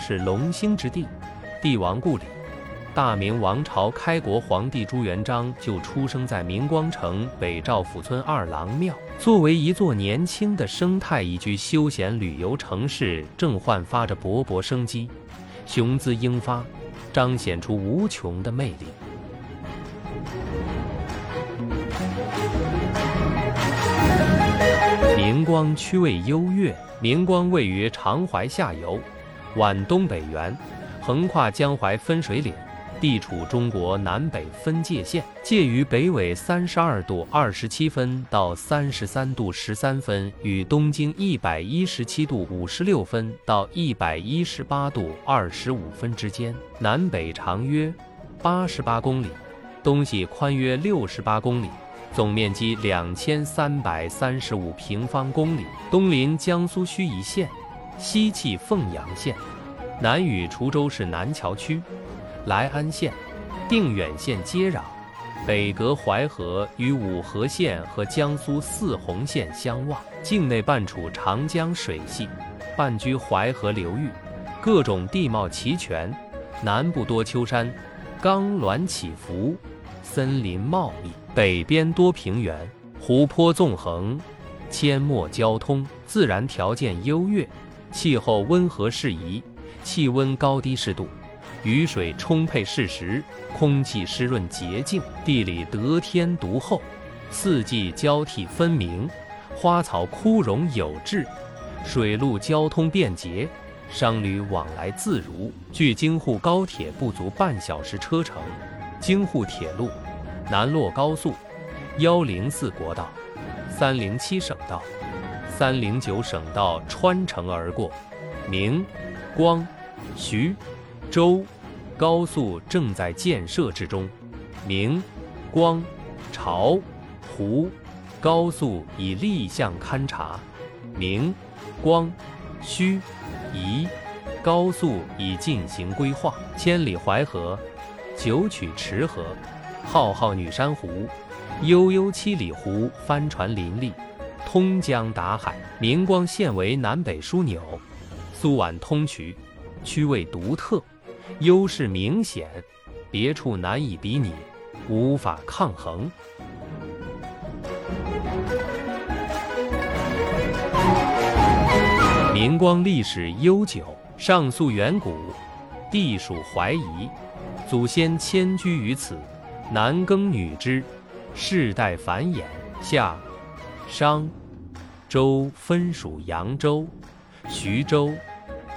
是龙兴之地，帝王故里。大明王朝开国皇帝朱元璋就出生在明光城北赵府村二郎庙。作为一座年轻的生态宜居休闲旅游城市，正焕发着勃勃生机，雄姿英发，彰显出无穷的魅力。明光区位优越，明光位于长淮下游，皖东北缘，横跨江淮分水岭。地处中国南北分界线，介于北纬三十二度二十七分到三十三度十三分，与东经一百一十七度五十六分到一百一十八度二十五分之间。南北长约八十八公里，东西宽约六十八公里，总面积两千三百三十五平方公里。东临江苏盱眙县，西气凤阳县，南与滁州市南桥区。来安县、定远县接壤，北隔淮河与五河县和江苏泗洪县相望，境内半处长江水系，半居淮河流域，各种地貌齐全。南部多丘山，冈峦起伏，森林茂密；北边多平原，湖泊纵横，阡陌交通，自然条件优越，气候温和适宜，气温高低适度。雨水充沛适时，空气湿润洁净，地理得天独厚，四季交替分明，花草枯荣有致，水陆交通便捷，商旅往来自如。距京沪高铁不足半小时车程，京沪铁路、南洛高速、幺零四国道、三零七省道、三零九省道穿城而过，明、光、徐。周。高速正在建设之中，明、光、朝、湖高速已立项勘察，明、光、盱、宜。高速已进行规划。千里淮河，九曲池河，浩浩女山湖，悠悠七里湖帆船林立，通江达海。明光县为南北枢纽，苏皖通衢，区位独特。优势明显，别处难以比拟，无法抗衡。明光历史悠久，上溯远古，地属淮夷，祖先迁居于此，男耕女织，世代繁衍。夏、商、周分属扬州、徐州、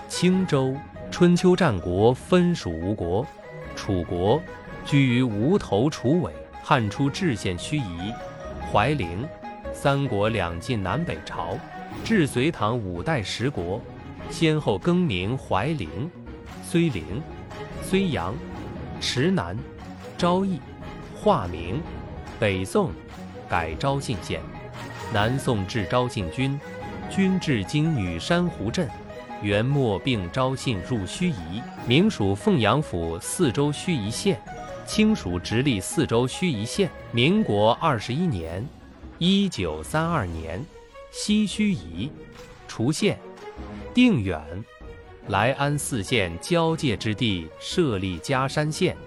青州。春秋战国分属吴国、楚国，居于吴头楚尾。汉初置县盱眙、怀陵，三国两晋南北朝，至隋唐五代十国，先后更名怀陵、睢陵、睢阳、池南、昭义，化名。北宋改昭信县，南宋置昭信军，军至今女山湖镇。元末并招信入盱眙，明属凤阳府四州盱眙县，清属直隶四州盱眙县。民国二十一年（一九三二年），西盱眙、滁县、定远、来安四县交界之地设立嘉山县，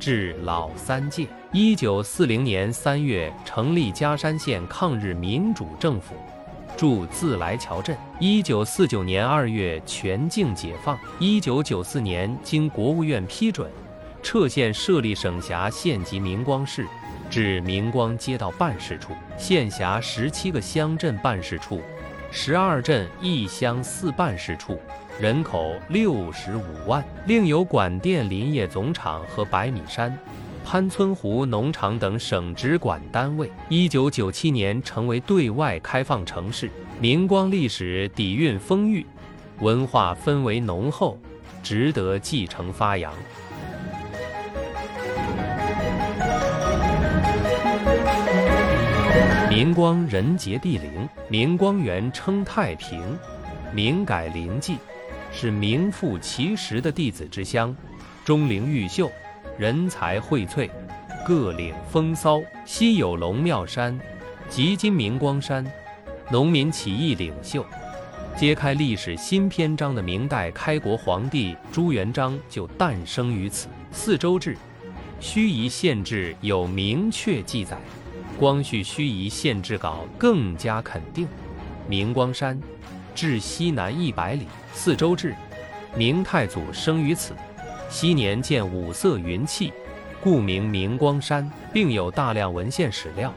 至老三届。一九四零年三月成立嘉山县抗日民主政府。驻自来桥镇。一九四九年二月全境解放。一九九四年经国务院批准，撤县设立省辖县级明光市，至明光街道办事处。县辖十七个乡镇办事处，十二镇一乡四办事处，人口六十五万。另有管电林业总厂和百米山。潘村湖农场等省直管单位。一九九七年成为对外开放城市。明光历史底蕴丰裕，文化氛围浓厚，值得继承发扬。明光人杰地灵，明光原称太平，明改临济，是名副其实的弟子之乡，钟灵毓秀。人才荟萃，各领风骚。西有龙庙山，即今明光山，农民起义领袖，揭开历史新篇章的明代开国皇帝朱元璋就诞生于此。四周制，盱眙县志有明确记载。光绪盱眙县志稿更加肯定：明光山，至西南一百里。四周制，明太祖生于此。昔年见五色云气，故名明光山，并有大量文献史料、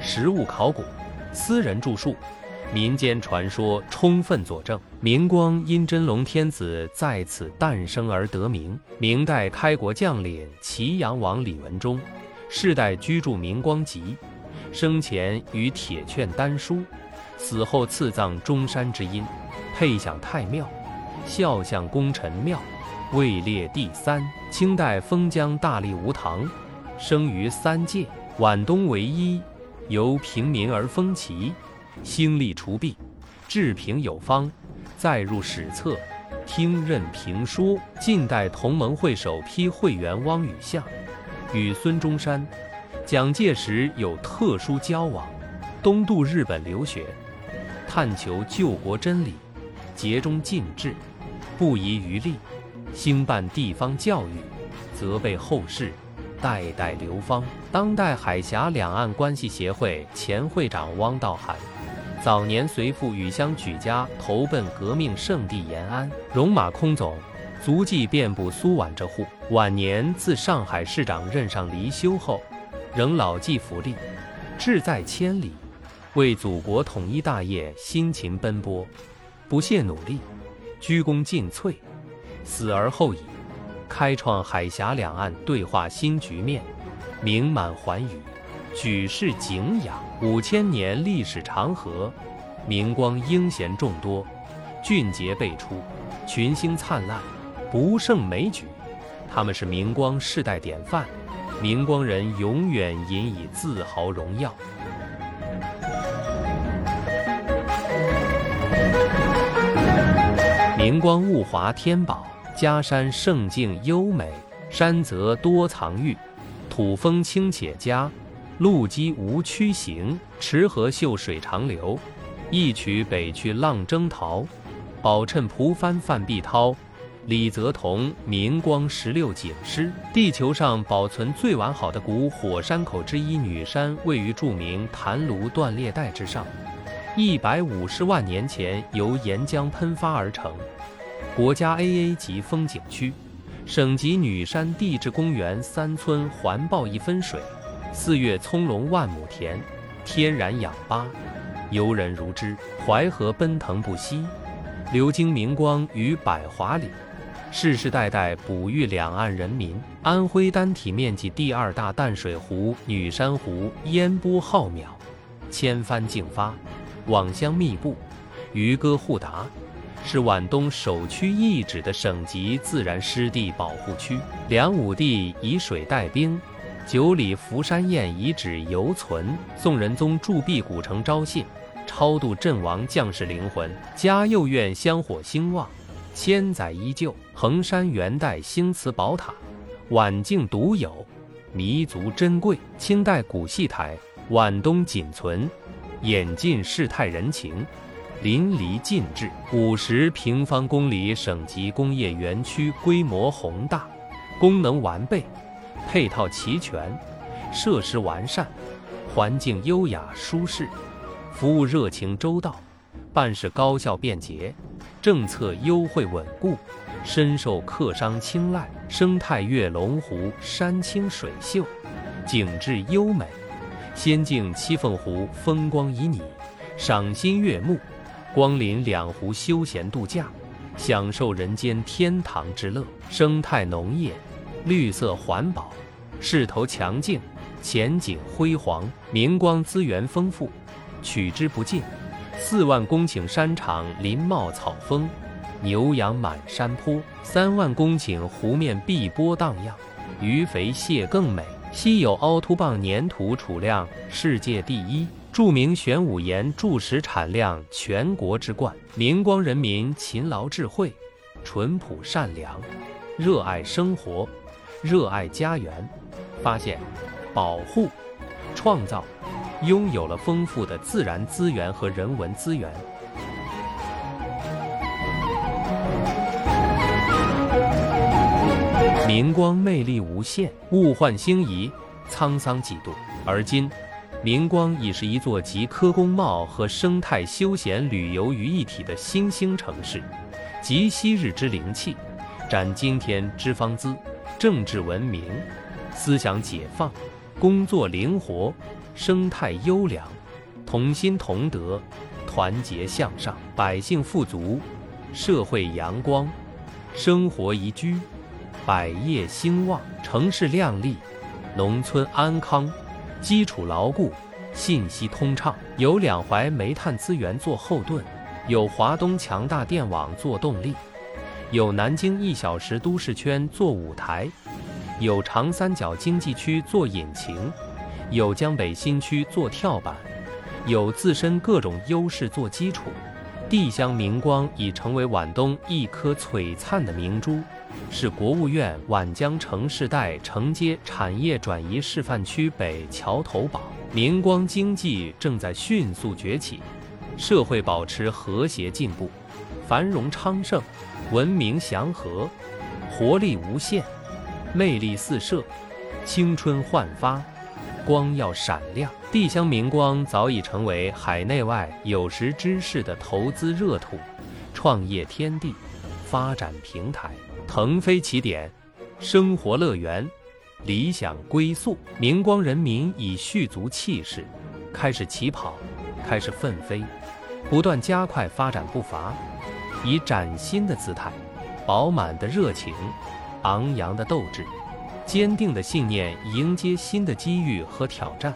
实物考古、私人著述。民间传说充分佐证，明光因真龙天子在此诞生而得名。明代开国将领祁阳王李文忠，世代居住明光集，生前与铁券丹书，死后赐葬中山之阴，配享太庙，孝相功臣庙，位列第三。清代封疆大吏吴唐，生于三界，皖东为一，由平民而封齐。兴利除弊，治平有方，载入史册，听任评说。近代同盟会首批会员汪宇相，与孙中山、蒋介石有特殊交往，东渡日本留学，探求救国真理，竭忠尽智，不遗余力，兴办地方教育，责备后世，代代流芳。当代海峡两岸关系协会前会长汪道涵。早年随父与乡举家投奔革命圣地延安，戎马空总，足迹遍布苏皖浙沪。晚年自上海市长任上离休后，仍老骥伏枥，志在千里，为祖国统一大业辛勤奔波，不懈努力，鞠躬尽瘁，死而后已，开创海峡两岸对话新局面，名满寰宇。举世敬仰，五千年历史长河，明光英贤众多，俊杰辈出，群星灿烂，不胜枚举。他们是明光世代典范，明光人永远引以自豪荣耀。明光物华天宝，家山胜境优美，山泽多藏玉，土风清且佳。路基无曲行，池河秀水长流。一曲北去浪征涛，宝衬蒲帆泛碧涛。李泽同《明光十六景诗》：地球上保存最完好的古火山口之一女山，位于著名坛庐断裂带之上，一百五十万年前由岩浆喷发而成，国家 AA 级风景区，省级女山地质公园三村环抱一分水。四月葱茏万亩田，天然氧吧，游人如织。淮河奔腾不息，流经明光与百华里，世世代代哺育两岸人民。安徽单体面积第二大淡水湖女山湖烟波浩渺，千帆竞发，网箱密布，渔歌互答，是皖东首屈一指的省级自然湿地保护区。梁武帝以水带兵。九里福山堰遗址犹存，宋仁宗铸币古城招信，超度阵亡将士灵魂。嘉佑院香火兴旺，千载依旧。衡山元代兴慈宝塔，皖境独有，弥足珍贵。清代古戏台，皖东仅存，演尽世态人情，淋漓尽致。五十平方公里省级工业园区，规模宏大，功能完备。配套齐全，设施完善，环境优雅舒适，服务热情周到，办事高效便捷，政策优惠稳固，深受客商青睐。生态跃龙湖，山清水秀，景致优美。仙境七凤湖风光旖旎，赏心悦目。光临两湖休闲度假，享受人间天堂之乐。生态农业。绿色环保，势头强劲，前景辉煌。明光资源丰富，取之不尽。四万公顷山场林茂草丰，牛羊满山坡。三万公顷湖面碧波荡漾，鱼肥蟹更美。稀有凹凸棒粘土储量世界第一，著名玄武岩柱石产量全国之冠明光人民勤劳智慧淳朴善良热爱生活热爱家园。发现保护创造拥有了丰富的自然资源和人文资源。明光魅力无限物换星移沧桑几度。而今明光已是一座集科工贸和生态休闲旅游于一体的新兴城市，集昔日之灵气，展今天之芳姿。政治文明，思想解放，工作灵活，生态优良，同心同德，团结向上，百姓富足，社会阳光，生活宜居，百业兴旺，城市亮丽，农村安康，基础牢固，信息通畅。有两淮煤炭资源做后盾，有华东强大电网做动力。有南京一小时都市圈做舞台，有长三角经济区做引擎，有江北新区做跳板，有自身各种优势做基础。地乡明光已成为皖东一颗璀璨的明珠，是国务院皖江城市带承接产业转移示范区北桥头堡。明光经济正在迅速崛起，社会保持和谐进步，繁荣昌盛。文明祥和，活力无限，魅力四射，青春焕发，光耀闪亮。地乡明光早已成为海内外有识之士的投资热土、创业天地、发展平台、腾飞起点、生活乐园、理想归宿。明光人民以蓄足气势，开始起跑，开始奋飞，不断加快发展步伐。以崭新的姿态、饱满的热情、昂扬的斗志、坚定的信念，迎接新的机遇和挑战，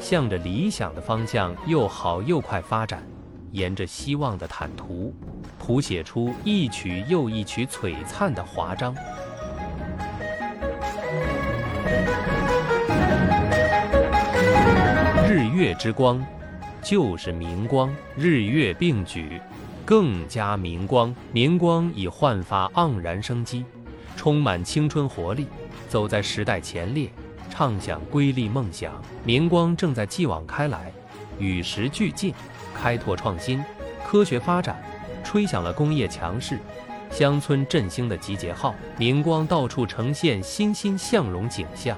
向着理想的方向又好又快发展，沿着希望的坦途，谱写出一曲又一曲璀璨的华章。日月之光，就是明光，日月并举。更加明光，明光已焕发盎然生机，充满青春活力，走在时代前列，畅想瑰丽梦想。明光正在继往开来，与时俱进，开拓创新，科学发展，吹响了工业强势、乡村振兴的集结号。明光到处呈现欣欣向荣景象，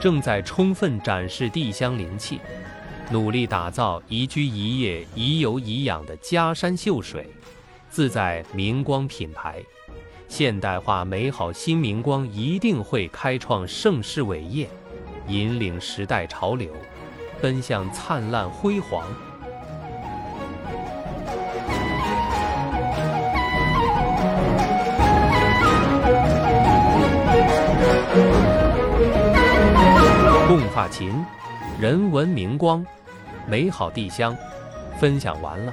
正在充分展示地乡灵气。努力打造宜居宜业宜游宜养的嘉山秀水，自在明光品牌，现代化美好新明光一定会开创盛世伟业，引领时代潮流，奔向灿烂辉煌。共发琴，人文明光。美好地乡，分享完了。